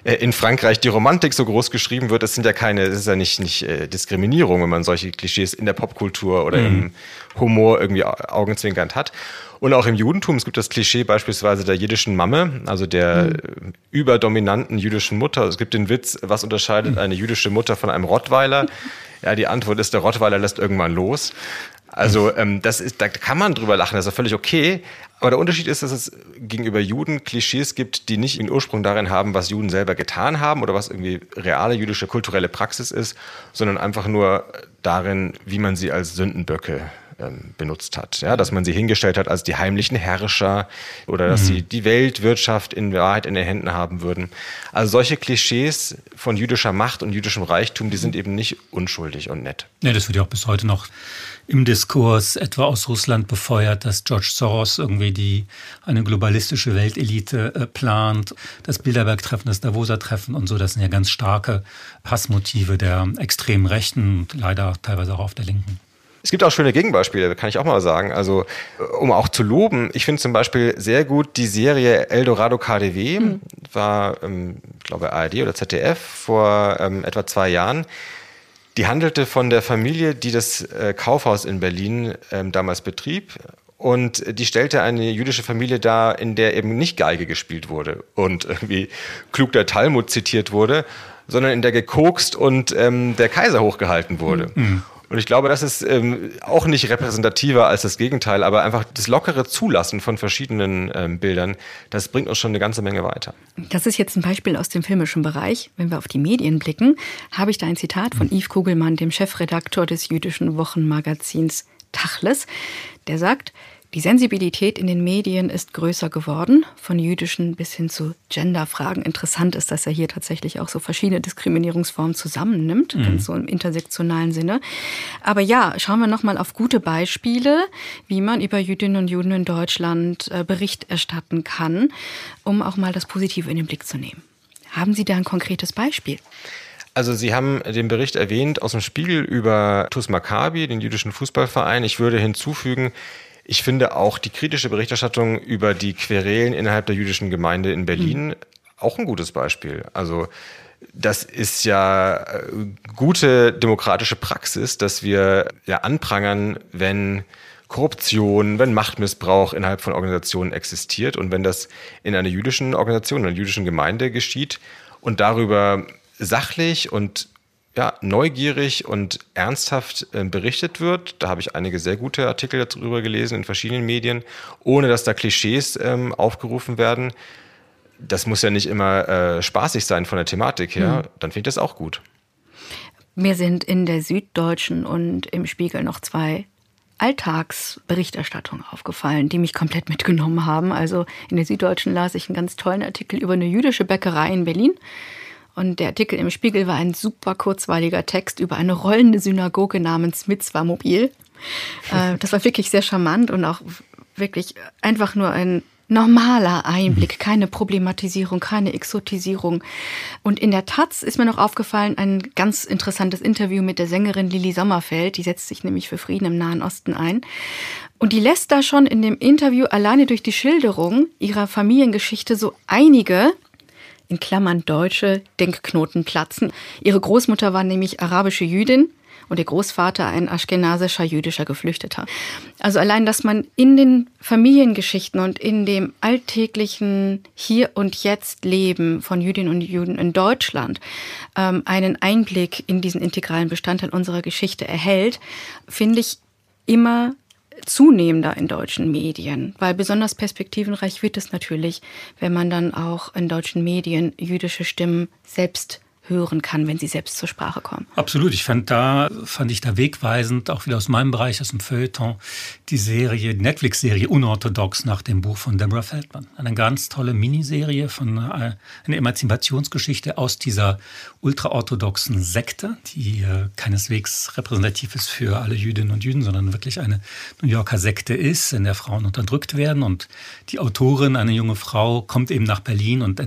äh, in Frankreich die Romantik so groß geschrieben wird, das sind ja keine, das ist ja nicht, nicht äh, Diskriminierung, wenn man solche Klischees in der Popkultur oder mhm. im Humor irgendwie augenzwinkernd hat. Und auch im Judentum, es gibt das Klischee beispielsweise der jiddischen Mamme, also der mhm. überdominanten jüdischen Mutter. Es gibt den Witz, was unterscheidet eine jüdische Mutter von einem Rottweiler? Ja, die Antwort ist, der Rottweiler lässt irgendwann los. Also ähm, das ist, da kann man drüber lachen, das ist ja völlig okay. Aber der Unterschied ist, dass es gegenüber Juden Klischees gibt, die nicht ihren Ursprung darin haben, was Juden selber getan haben oder was irgendwie reale jüdische kulturelle Praxis ist, sondern einfach nur darin, wie man sie als Sündenböcke ähm, benutzt hat. Ja, dass man sie hingestellt hat als die heimlichen Herrscher oder dass mhm. sie die Weltwirtschaft in Wahrheit in den Händen haben würden. Also solche Klischees von jüdischer Macht und jüdischem Reichtum, die sind eben nicht unschuldig und nett. Ja, das wird ja auch bis heute noch im Diskurs etwa aus Russland befeuert, dass George Soros irgendwie die eine globalistische Weltelite äh, plant, das Bilderberg-Treffen, das Davoser Treffen und so. Das sind ja ganz starke Hassmotive der extremen Rechten und leider teilweise auch auf der Linken. Es gibt auch schöne Gegenbeispiele, kann ich auch mal sagen. Also, um auch zu loben, ich finde zum Beispiel sehr gut die Serie Eldorado KDW, mhm. war, ähm, ich glaube, ARD oder ZDF vor ähm, etwa zwei Jahren Die handelte von der Familie, die das äh, Kaufhaus in Berlin ähm, damals betrieb. Und die stellte eine jüdische Familie dar, in der eben nicht Geige gespielt wurde und irgendwie klug der Talmud zitiert wurde, sondern in der gekokst und ähm, der Kaiser hochgehalten wurde. Mhm. Und ich glaube, das ist ähm, auch nicht repräsentativer als das Gegenteil, aber einfach das lockere Zulassen von verschiedenen ähm, Bildern, das bringt uns schon eine ganze Menge weiter. Das ist jetzt ein Beispiel aus dem filmischen Bereich. Wenn wir auf die Medien blicken, habe ich da ein Zitat von Yves Kugelmann, dem Chefredaktor des jüdischen Wochenmagazins Tachles. Der sagt, die Sensibilität in den Medien ist größer geworden, von jüdischen bis hin zu Genderfragen. Interessant ist, dass er hier tatsächlich auch so verschiedene Diskriminierungsformen zusammennimmt, mhm. so im intersektionalen Sinne. Aber ja, schauen wir nochmal auf gute Beispiele, wie man über Jüdinnen und Juden in Deutschland äh, Bericht erstatten kann, um auch mal das Positive in den Blick zu nehmen. Haben Sie da ein konkretes Beispiel? Also Sie haben den Bericht erwähnt aus dem Spiegel über TuS Maccabi, den jüdischen Fußballverein. Ich würde hinzufügen, ich finde auch die kritische Berichterstattung über die Querelen innerhalb der jüdischen Gemeinde in Berlin mhm. auch ein gutes Beispiel. Also das ist ja äh, gute demokratische Praxis, dass wir ja anprangern, wenn Korruption, wenn Machtmissbrauch innerhalb von Organisationen existiert und wenn das in einer jüdischen Organisation, einer jüdischen Gemeinde geschieht und darüber sachlich und ja, neugierig und ernsthaft äh, berichtet wird. Da habe ich einige sehr gute Artikel darüber gelesen in verschiedenen Medien, ohne dass da Klischees ähm, aufgerufen werden. Das muss ja nicht immer äh, spaßig sein von der Thematik her. Mhm. Dann finde ich das auch gut. Mir sind in der Süddeutschen und im Spiegel noch zwei Alltagsberichterstattungen aufgefallen, die mich komplett mitgenommen haben. Also in der Süddeutschen las ich einen ganz tollen Artikel über eine jüdische Bäckerei in Berlin. Und der Artikel im Spiegel war ein super kurzweiliger Text über eine rollende Synagoge namens Mitzvah Mobil. Äh, das war wirklich sehr charmant und auch wirklich einfach nur ein normaler Einblick, mhm. keine Problematisierung, keine Exotisierung. Und in der Taz ist mir noch aufgefallen ein ganz interessantes Interview mit der Sängerin Lili Sommerfeld, die setzt sich nämlich für Frieden im Nahen Osten ein. Und die lässt da schon in dem Interview alleine durch die Schilderung ihrer Familiengeschichte so einige in Klammern deutsche Denkknoten platzen. Ihre Großmutter war nämlich arabische Jüdin und ihr Großvater ein aschkenasischer jüdischer Geflüchteter. Also allein, dass man in den Familiengeschichten und in dem alltäglichen Hier und Jetzt Leben von Jüdinnen und Juden in Deutschland ähm, einen Einblick in diesen integralen Bestandteil unserer Geschichte erhält, finde ich immer zunehmender in deutschen Medien, weil besonders perspektivenreich wird es natürlich, wenn man dann auch in deutschen Medien jüdische Stimmen selbst hören kann, wenn sie selbst zur Sprache kommen. Absolut. Ich fand da, fand ich da wegweisend, auch wieder aus meinem Bereich, aus dem Feuilleton, die Serie, die Netflix-Serie Unorthodox nach dem Buch von Deborah Feldman. Eine ganz tolle Miniserie von äh, einer Emanzipationsgeschichte aus dieser ultraorthodoxen Sekte, die äh, keineswegs repräsentativ ist für alle Jüdinnen und Juden, sondern wirklich eine New Yorker Sekte ist, in der Frauen unterdrückt werden. Und die Autorin, eine junge Frau, kommt eben nach Berlin und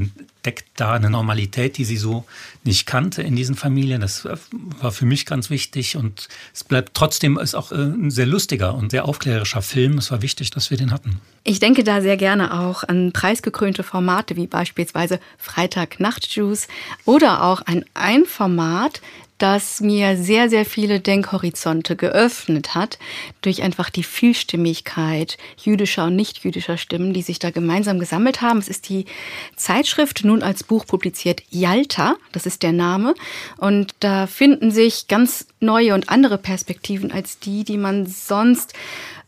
entdeckt da eine Normalität, die sie so nicht kannte in diesen Familien. Das war für mich ganz wichtig und es bleibt trotzdem ist auch äh, ein sehr lustiger und sehr aufklärerischer Film. Es war wichtig, dass wir den hatten. Ich denke da sehr gerne auch an preisgekrönte Formate wie beispielsweise Freitag Nachtjuice oder auch ein Einformat, das mir sehr, sehr viele Denkhorizonte geöffnet hat, durch einfach die Vielstimmigkeit jüdischer und nicht-jüdischer Stimmen, die sich da gemeinsam gesammelt haben. Es ist die Zeitschrift nun als Buch publiziert Yalta, das ist der Name. Und da finden sich ganz neue und andere Perspektiven als die, die man sonst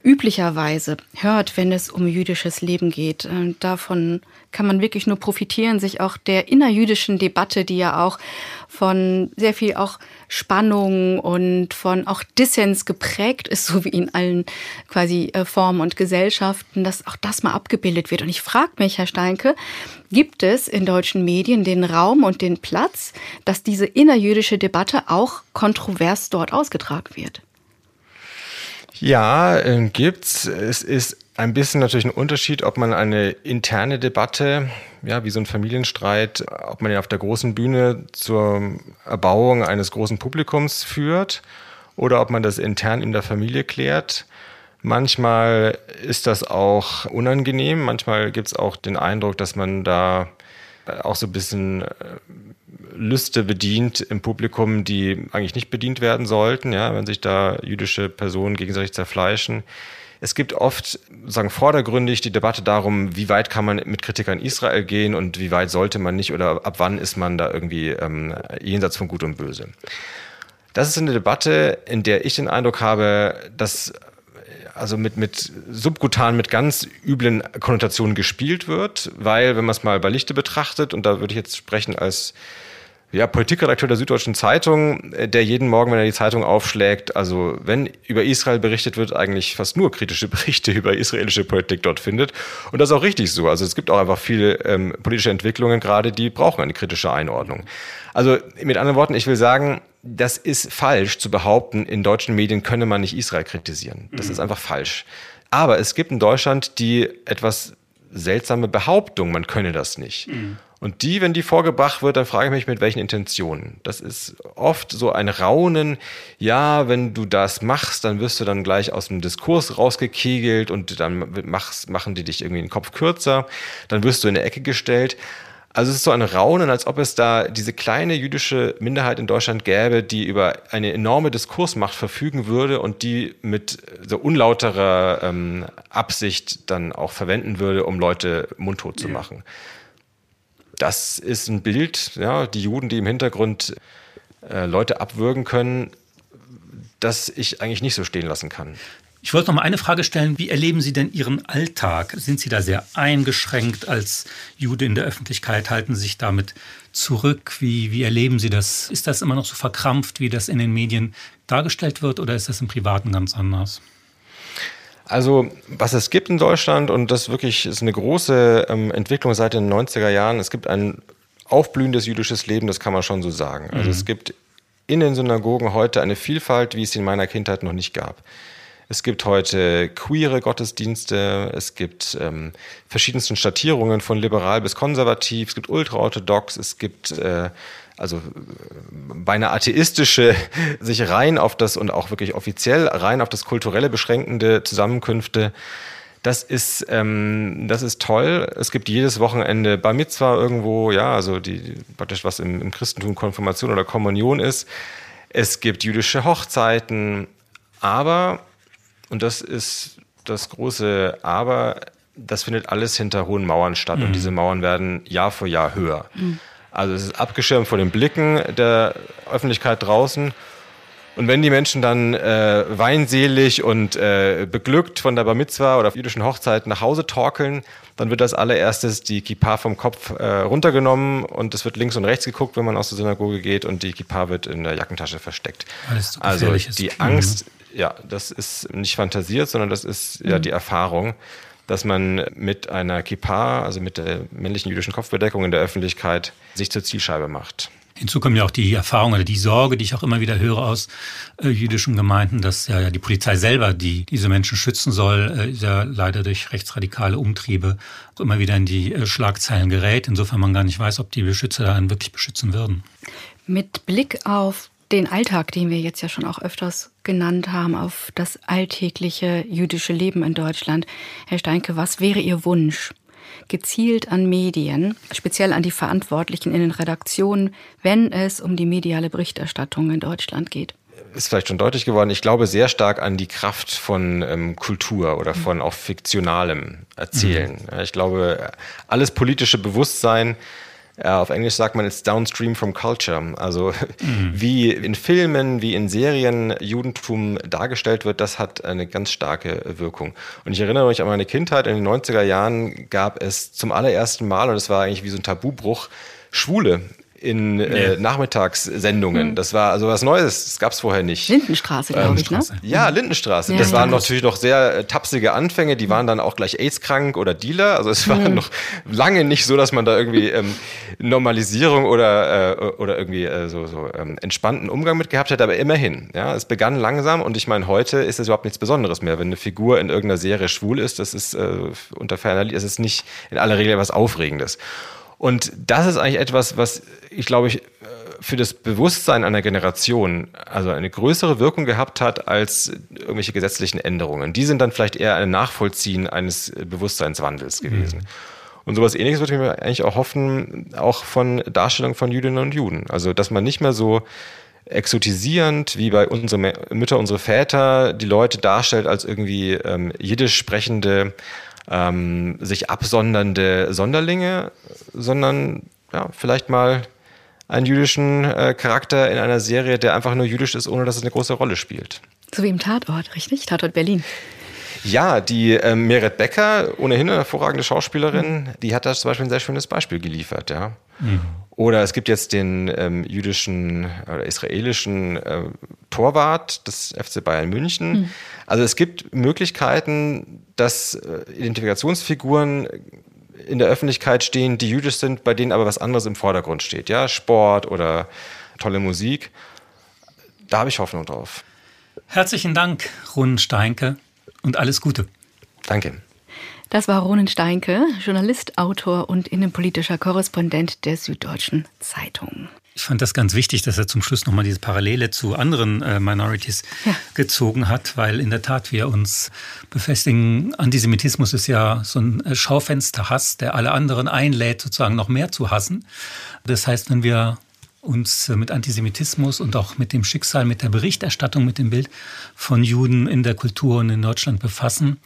üblicherweise hört, wenn es um jüdisches Leben geht. Äh, davon kann man wirklich nur profitieren, sich auch der innerjüdischen Debatte, die ja auch von sehr viel auch Spannung und von auch Dissens geprägt ist, so wie in allen quasi äh, Formen und Gesellschaften, dass auch das mal abgebildet wird. Und ich frage mich, Herr Steinke, gibt es in deutschen Medien den Raum und den Platz, dass diese innerjüdische Debatte auch kontrovers dort ausgetragen wird? Ja, äh, gibt's. Es ist ein bisschen natürlich ein Unterschied, ob man eine interne Debatte, ja, wie so ein Familienstreit, ob man ihn auf der großen Bühne zur Erbauung eines großen Publikums führt oder ob man das intern in der Familie klärt. Manchmal ist das auch unangenehm, manchmal gibt es auch den Eindruck, dass man da auch so ein bisschen äh, Lüste bedient im Publikum, die eigentlich nicht bedient werden sollten, ja, wenn sich da jüdische Personen gegenseitig zerfleischen. Es gibt oft, sagen vordergründig die Debatte darum, wie weit kann man mit Kritik an Israel gehen und wie weit sollte man nicht oder ab wann ist man da irgendwie ähm, jenseits von Gut und Böse. Das ist eine Debatte, in der ich den Eindruck habe, dass also mit, mit subkutan, mit ganz üblen Konnotationen gespielt wird, weil, wenn man es mal bei Lichte betrachtet, und da würde ich jetzt sprechen als ja, Politikredakteur der Süddeutschen Zeitung, äh, der jeden Morgen, wenn er die Zeitung aufschlägt, also wenn über Israel berichtet wird, eigentlich fast nur kritische Berichte über israelische Politik dort findet. Und das ist auch richtig so. Also es gibt auch einfach viele ähm, politische Entwicklungen gerade, die brauchen eine kritische Einordnung. Also mit anderen Worten, ich will sagen, das ist falsch zu behaupten, in deutschen Medien könne man nicht Israel kritisieren. Das mhm. ist einfach falsch. Aber es gibt in Deutschland die etwas seltsame Behauptung, man könne das nicht. Mhm. Und die, wenn die vorgebracht wird, dann frage ich mich, mit welchen Intentionen. Das ist oft so ein Raunen, ja, wenn du das machst, dann wirst du dann gleich aus dem Diskurs rausgekegelt und dann machst, machen die dich irgendwie den Kopf kürzer, dann wirst du in eine Ecke gestellt. Also es ist so ein Raunen, als ob es da diese kleine jüdische Minderheit in Deutschland gäbe, die über eine enorme Diskursmacht verfügen würde und die mit so unlauterer ähm, Absicht dann auch verwenden würde, um Leute mundtot zu ja. Das ist ein Bild, ja, die Juden, die im Hintergrund äh, Leute abwürgen können, das ich eigentlich nicht so stehen lassen kann. Ich wollte noch mal eine Frage stellen. Wie erleben Sie denn Ihren Alltag? Sind Sie da sehr eingeschränkt als Jude in der Öffentlichkeit? Halten Sie sich damit zurück? Wie, wie erleben Sie das? Ist das immer noch so verkrampft, wie das in den Medien dargestellt wird, oder ist das im Privaten ganz anders? Also, was es gibt in Deutschland, und das wirklich ist eine große ähm, Entwicklung seit den 90er Jahren, es gibt ein aufblühendes jüdisches Leben, das kann man schon so sagen. Also, mhm. es gibt in den Synagogen heute eine Vielfalt, wie es in meiner Kindheit noch nicht gab. Es gibt heute queere Gottesdienste, es gibt ähm, verschiedensten Schattierungen von liberal bis konservativ, es gibt ultraorthodox, es gibt äh, also äh, beinahe atheistische, sich rein auf das und auch wirklich offiziell rein auf das kulturelle beschränkende Zusammenkünfte. Das ist, ähm, das ist toll. Es gibt jedes Wochenende Bar Mitzvah irgendwo, ja, also die, praktisch was im, im Christentum Konfirmation oder Kommunion ist. Es gibt jüdische Hochzeiten, aber und das ist das große Aber, das findet alles hinter hohen Mauern statt mhm. und diese Mauern werden Jahr für Jahr höher. Mhm. Also es ist abgeschirmt vor den Blicken der Öffentlichkeit draußen. Und wenn die Menschen dann äh, weinselig und äh, beglückt von der Bar Mitzwa oder auf jüdischen Hochzeiten nach Hause torkeln, dann wird als allererstes die Kippa vom Kopf äh, runtergenommen und es wird links und rechts geguckt, wenn man aus der Synagoge geht und die Kippa wird in der Jackentasche versteckt. also die Angst ja, das ist nicht fantasiert, sondern das ist ja mhm. die Erfahrung, dass man mit einer Kippa, also mit der männlichen jüdischen Kopfbedeckung in der Öffentlichkeit, sich zur Zielscheibe macht. Hinzu kommt ja auch die Erfahrung oder die Sorge, die ich auch immer wieder höre aus äh, jüdischen Gemeinden, dass ja, die Polizei selber, die diese Menschen schützen soll, äh, ja leider durch rechtsradikale Umtriebe immer wieder in die äh, Schlagzeilen gerät. Insofern man gar nicht weiß, ob die Beschützer da einen wirklich beschützen würden. Mit Blick auf den Alltag, den wir jetzt ja schon auch öfters genannt haben, auf das alltägliche jüdische Leben in Deutschland. Herr Steinke, was wäre Ihr Wunsch? Gezielt an Medien, speziell an die Verantwortlichen in den Redaktionen, wenn es um die mediale Berichterstattung in Deutschland geht? ist vielleicht schon deutlich geworden, ich glaube sehr stark an die Kraft von ähm, Kultur oder von auch fiktionalem Erzählen. Mhm. Ich glaube, alles politische Bewusstsein auf Englisch sagt man, it's downstream from culture. Also mhm. wie in Filmen, wie in Serien Judentum dargestellt wird, das hat eine ganz starke Wirkung. Und ich erinnere mich an meine Kindheit, in den 90er Jahren gab es zum allerersten Mal, und es war eigentlich wie so ein Tabubruch, Schwule in äh, Nachmittagssendungen. Hm. Das war also was Neues, das gab es vorher nicht. Lindenstraße, glaube ähm, ich, ne? Ja, Lindenstraße. Ja, das ja, waren ja. natürlich noch sehr äh, tapsige Anfänge, die waren dann auch gleich AIDS-krank oder Dealer. Also es war hm. noch lange nicht so, dass man da irgendwie ähm, Normalisierung oder, äh, oder irgendwie äh, so, so ähm, entspannten Umgang mit gehabt hätte, aber immerhin. Ja, es begann langsam und ich meine, heute ist es überhaupt nichts Besonderes mehr. Wenn eine Figur in irgendeiner Serie schwul ist, das ist äh, unter ferner, es ist nicht in aller Regel was Aufregendes. Und das ist eigentlich etwas, was ich glaube ich für das Bewusstsein einer Generation also eine größere Wirkung gehabt hat als irgendwelche gesetzlichen Änderungen. Die sind dann vielleicht eher ein Nachvollziehen eines Bewusstseinswandels gewesen. Mhm. Und sowas ähnliches würde ich mir eigentlich auch hoffen, auch von Darstellung von Jüdinnen und Juden. Also, dass man nicht mehr so exotisierend, wie bei unsere Mütter, unsere Väter, die Leute darstellt als irgendwie ähm, jiddisch sprechende, ähm, sich absondernde Sonderlinge, sondern ja, vielleicht mal einen jüdischen äh, Charakter in einer Serie, der einfach nur jüdisch ist, ohne dass es eine große Rolle spielt. So wie im Tatort, richtig? Tatort Berlin. Ja, die ähm, Meret Becker, ohnehin eine hervorragende Schauspielerin, mhm. die hat da zum Beispiel ein sehr schönes Beispiel geliefert, ja. Mhm. Oder es gibt jetzt den ähm, jüdischen oder israelischen äh, Torwart des FC Bayern München. Mhm. Also es gibt Möglichkeiten, dass äh, Identifikationsfiguren in der Öffentlichkeit stehen, die jüdisch sind, bei denen aber was anderes im Vordergrund steht. Ja, Sport oder tolle Musik. Da habe ich Hoffnung drauf. Herzlichen Dank, Run Steinke und alles Gute. Danke. Das war Ronen Steinke, Journalist, Autor und innenpolitischer Korrespondent der Süddeutschen Zeitung. Ich fand das ganz wichtig, dass er zum Schluss nochmal diese Parallele zu anderen äh, Minorities ja. gezogen hat, weil in der Tat wir uns befestigen, Antisemitismus ist ja so ein äh, Schaufensterhass, der alle anderen einlädt, sozusagen noch mehr zu hassen. Das heißt, wenn wir uns mit Antisemitismus und auch mit dem Schicksal, mit der Berichterstattung, mit dem Bild von Juden in der Kultur und in Deutschland befassen,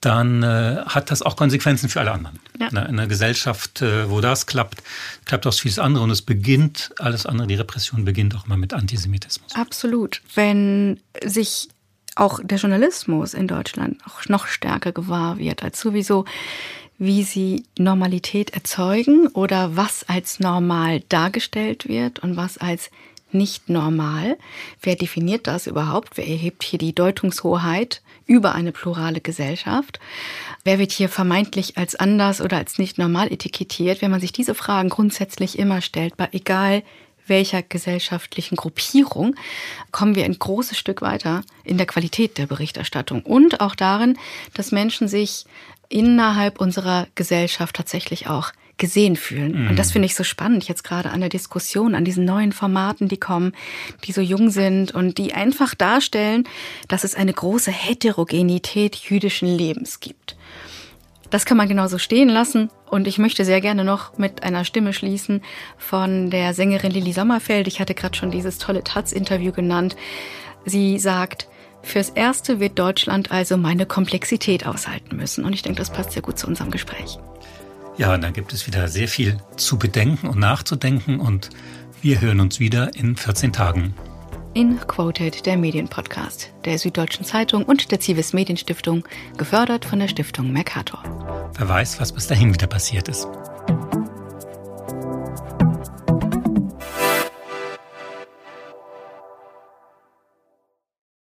dann äh, hat das auch Konsequenzen für alle anderen. Ja. In, einer, Gesellschaft, äh, wo das klappt, klappt auch vieles andere und es beginnt, alles andere, die Repression beginnt auch mal mit Antisemitismus. Absolut. Wenn sich auch der Journalismus in Deutschland auch noch stärker gewahr wird als sowieso, wie sie Normalität erzeugen oder was als normal dargestellt wird und was als nicht normal. Wer definiert das überhaupt? Wer erhebt hier die Deutungshoheit über eine plurale Gesellschaft? Wer wird hier vermeintlich als anders oder als nicht normal etikettiert? Wenn man sich diese Fragen grundsätzlich immer stellt, bei egal welcher gesellschaftlichen Gruppierung, kommen wir ein großes Stück weiter in der Qualität der Berichterstattung und auch darin, dass Menschen sich innerhalb unserer Gesellschaft tatsächlich auch gesehen fühlen. Mhm. Und das finde ich so spannend jetzt gerade an der Diskussion, an diesen neuen Formaten, die kommen, die so jung sind und die einfach darstellen, dass es eine große Heterogenität jüdischen Lebens gibt. Das kann man genauso stehen lassen. Und ich möchte sehr gerne noch mit einer Stimme schließen von der Sängerin Lili Sommerfeld. Ich hatte gerade schon dieses tolle Taz-Interview genannt. Sie sagt, Fürs Erste wird Deutschland also meine Komplexität aushalten müssen. Und ich denke, das passt sehr gut zu unserem Gespräch. Ja, und dann gibt es wieder sehr viel zu bedenken und nachzudenken und wir hören uns wieder in 14 Tagen. In Quoted, der Medienpodcast der Süddeutschen Zeitung und der Zivis Medienstiftung, gefördert von der Stiftung Mercator. Wer weiß, was bis dahin wieder passiert ist.